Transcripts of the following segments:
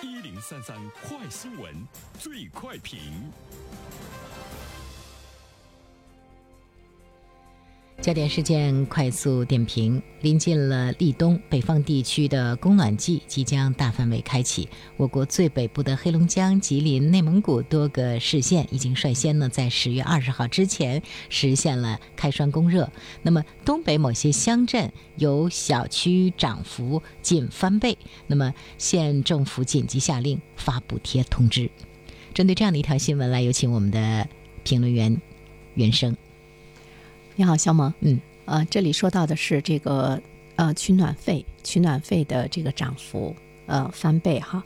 一零三三快新闻，最快评。焦点事件快速点评：临近了立冬，北方地区的供暖季即将大范围开启。我国最北部的黑龙江、吉林、内蒙古多个市县已经率先呢在十月二十号之前实现了开栓供热。那么，东北某些乡镇有小区涨幅近翻倍，那么县政府紧急下令发补贴通知。针对这样的一条新闻，来有请我们的评论员袁生。你好，肖萌。嗯，呃，这里说到的是这个呃取暖费，取暖费的这个涨幅呃翻倍哈。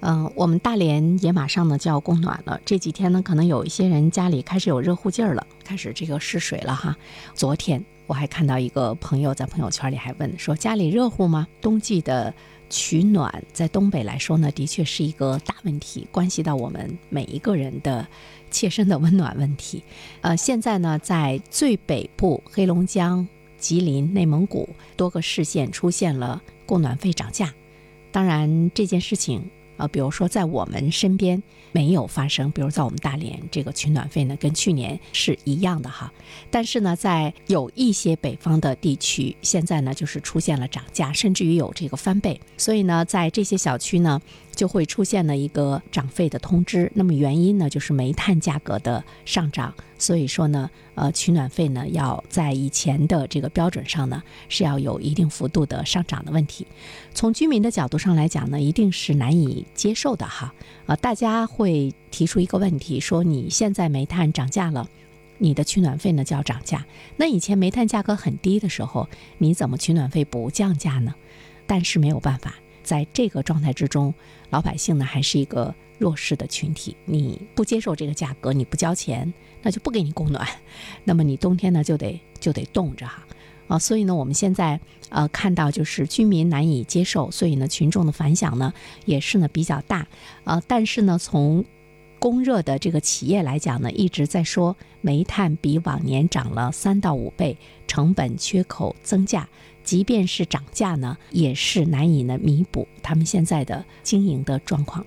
嗯，我们大连也马上呢就要供暖了，这几天呢可能有一些人家里开始有热乎劲儿了，开始这个试水了哈。昨天我还看到一个朋友在朋友圈里还问说家里热乎吗？冬季的取暖在东北来说呢，的确是一个大问题，关系到我们每一个人的。切身的温暖问题，呃，现在呢，在最北部黑龙江、吉林、内蒙古多个市县出现了供暖费涨价。当然，这件事情，呃，比如说在我们身边没有发生，比如在我们大连，这个取暖费呢跟去年是一样的哈。但是呢，在有一些北方的地区，现在呢就是出现了涨价，甚至于有这个翻倍。所以呢，在这些小区呢。就会出现了一个涨费的通知，那么原因呢，就是煤炭价格的上涨，所以说呢，呃，取暖费呢要在以前的这个标准上呢是要有一定幅度的上涨的问题。从居民的角度上来讲呢，一定是难以接受的哈。呃，大家会提出一个问题，说你现在煤炭涨价了，你的取暖费呢就要涨价。那以前煤炭价格很低的时候，你怎么取暖费不降价呢？但是没有办法。在这个状态之中，老百姓呢还是一个弱势的群体。你不接受这个价格，你不交钱，那就不给你供暖。那么你冬天呢就得就得冻着哈啊。所以呢，我们现在呃看到就是居民难以接受，所以呢群众的反响呢也是呢比较大呃，但是呢从供热的这个企业来讲呢，一直在说煤炭比往年涨了三到五倍，成本缺口增加。即便是涨价呢，也是难以呢弥补他们现在的经营的状况。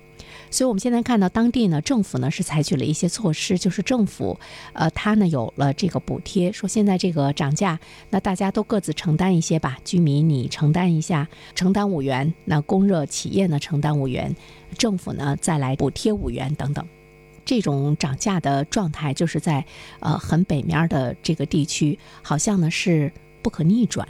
所以，我们现在看到当地呢，政府呢是采取了一些措施，就是政府，呃，它呢有了这个补贴，说现在这个涨价，那大家都各自承担一些吧。居民你承担一下，承担五元；那供热企业呢承担五元，政府呢再来补贴五元等等。这种涨价的状态，就是在呃很北面的这个地区，好像呢是不可逆转。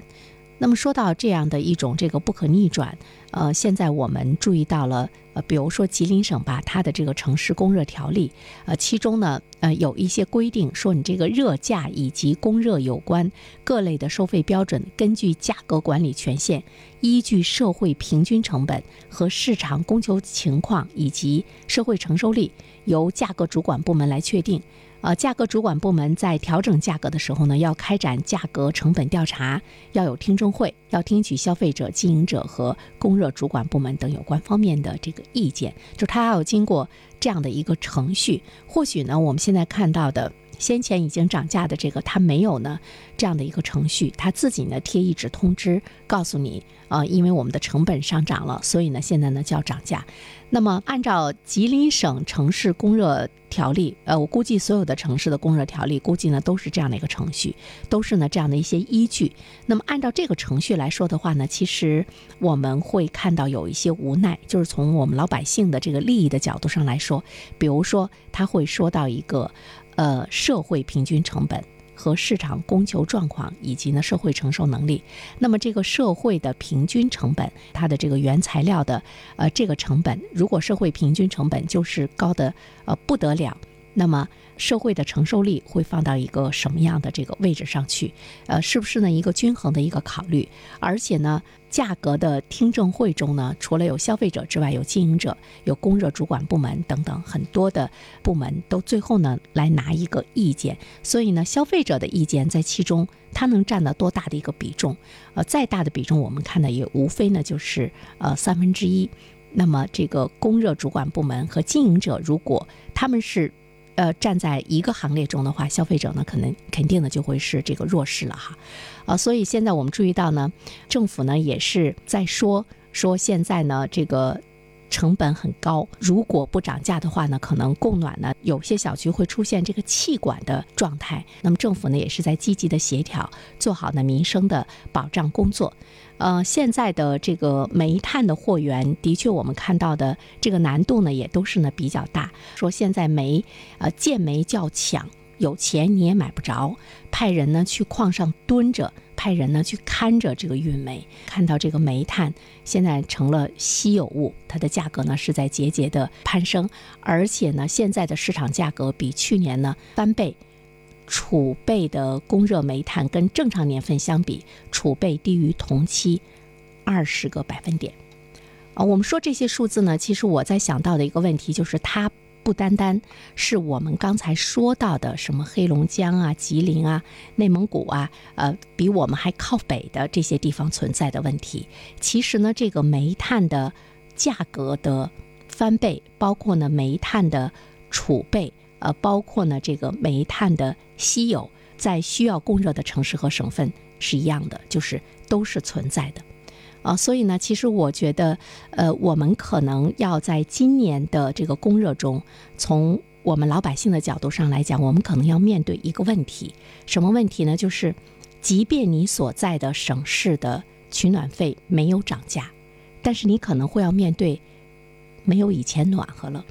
那么说到这样的一种这个不可逆转，呃，现在我们注意到了，呃，比如说吉林省吧，它的这个城市供热条例，呃，其中呢，呃，有一些规定说，你这个热价以及供热有关各类的收费标准，根据价格管理权限，依据社会平均成本和市场供求情况以及社会承受力，由价格主管部门来确定。呃，价格主管部门在调整价格的时候呢，要开展价格成本调查，要有听证会，要听取消费者、经营者和供热主管部门等有关方面的这个意见，就它要经过这样的一个程序。或许呢，我们现在看到的。先前已经涨价的这个，它没有呢这样的一个程序，它自己呢贴一纸通知，告诉你，呃，因为我们的成本上涨了，所以呢现在呢就要涨价。那么按照吉林省城市供热条例，呃，我估计所有的城市的供热条例，估计呢都是这样的一个程序，都是呢这样的一些依据。那么按照这个程序来说的话呢，其实我们会看到有一些无奈，就是从我们老百姓的这个利益的角度上来说，比如说他会说到一个。呃，社会平均成本和市场供求状况，以及呢社会承受能力。那么这个社会的平均成本，它的这个原材料的呃这个成本，如果社会平均成本就是高的呃不得了，那么。社会的承受力会放到一个什么样的这个位置上去？呃，是不是呢一个均衡的一个考虑？而且呢，价格的听证会中呢，除了有消费者之外，有经营者、有供热主管部门等等很多的部门都最后呢来拿一个意见。所以呢，消费者的意见在其中它能占到多大的一个比重？呃，再大的比重，我们看的也无非呢就是呃三分之一。那么这个供热主管部门和经营者，如果他们是呃，站在一个行列中的话，消费者呢，可能肯定呢就会是这个弱势了哈，啊，所以现在我们注意到呢，政府呢也是在说说现在呢这个成本很高，如果不涨价的话呢，可能供暖呢有些小区会出现这个气管的状态。那么政府呢也是在积极的协调，做好呢民生的保障工作。呃，现在的这个煤炭的货源，的确我们看到的这个难度呢也都是呢比较大。说现在煤，呃，建煤较抢，有钱你也买不着，派人呢去矿上蹲着。派人呢去看着这个运煤，看到这个煤炭现在成了稀有物，它的价格呢是在节节的攀升，而且呢现在的市场价格比去年呢翻倍，储备的供热煤炭跟正常年份相比，储备低于同期二十个百分点。啊，我们说这些数字呢，其实我在想到的一个问题就是它。不单单是我们刚才说到的什么黑龙江啊、吉林啊、内蒙古啊，呃，比我们还靠北的这些地方存在的问题。其实呢，这个煤炭的价格的翻倍，包括呢煤炭的储备，呃，包括呢这个煤炭的稀有，在需要供热的城市和省份是一样的，就是都是存在的。啊，所以呢，其实我觉得，呃，我们可能要在今年的这个供热中，从我们老百姓的角度上来讲，我们可能要面对一个问题，什么问题呢？就是，即便你所在的省市的取暖费没有涨价，但是你可能会要面对没有以前暖和了，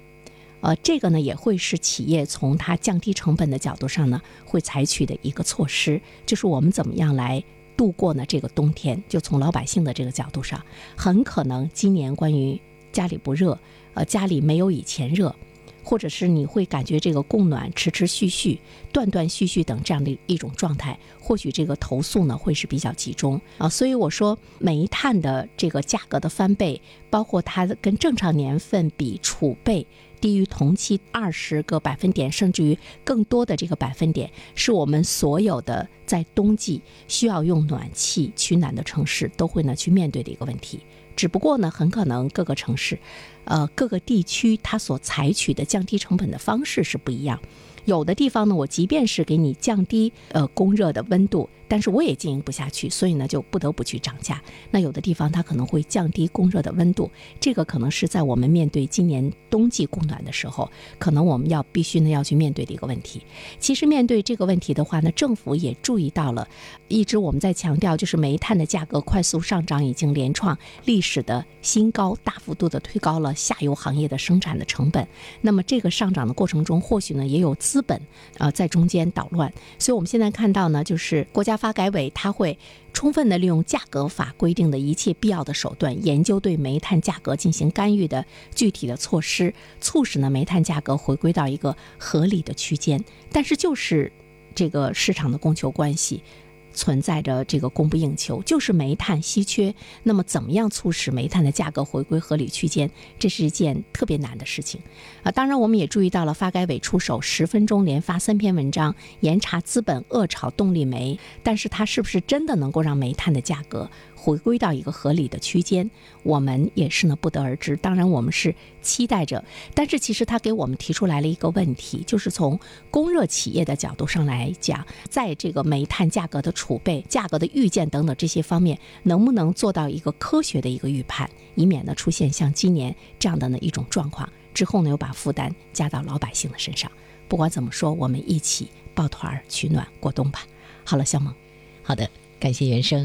呃，这个呢也会是企业从它降低成本的角度上呢会采取的一个措施，就是我们怎么样来。度过呢这个冬天，就从老百姓的这个角度上，很可能今年关于家里不热，呃，家里没有以前热，或者是你会感觉这个供暖迟迟续续、断断续续等这样的一种状态，或许这个投诉呢会是比较集中啊。所以我说，煤炭的这个价格的翻倍，包括它跟正常年份比储备。低于同期二十个百分点，甚至于更多的这个百分点，是我们所有的在冬季需要用暖气取暖的城市都会呢去面对的一个问题。只不过呢，很可能各个城市，呃，各个地区它所采取的降低成本的方式是不一样。有的地方呢，我即便是给你降低呃供热的温度。但是我也经营不下去，所以呢就不得不去涨价。那有的地方它可能会降低供热的温度，这个可能是在我们面对今年冬季供暖的时候，可能我们要必须呢要去面对的一个问题。其实面对这个问题的话呢，政府也注意到了，一直我们在强调，就是煤炭的价格快速上涨，已经连创历史的新高，大幅度的推高了下游行业的生产的成本。那么这个上涨的过程中，或许呢也有资本呃在中间捣乱。所以我们现在看到呢，就是国家。发改委它会充分的利用价格法规定的一切必要的手段，研究对煤炭价格进行干预的具体的措施，促使呢煤炭价格回归到一个合理的区间。但是就是这个市场的供求关系。存在着这个供不应求，就是煤炭稀缺。那么，怎么样促使煤炭的价格回归合理区间？这是一件特别难的事情啊！当然，我们也注意到了发改委出手十分钟连发三篇文章，严查资本恶炒动力煤，但是它是不是真的能够让煤炭的价格？回归到一个合理的区间，我们也是呢不得而知。当然，我们是期待着，但是其实他给我们提出来了一个问题，就是从供热企业的角度上来讲，在这个煤炭价格的储备、价格的预见等等这些方面，能不能做到一个科学的一个预判，以免呢出现像今年这样的呢一种状况，之后呢又把负担加到老百姓的身上。不管怎么说，我们一起抱团取暖过冬吧。好了，小萌，好的，感谢袁生。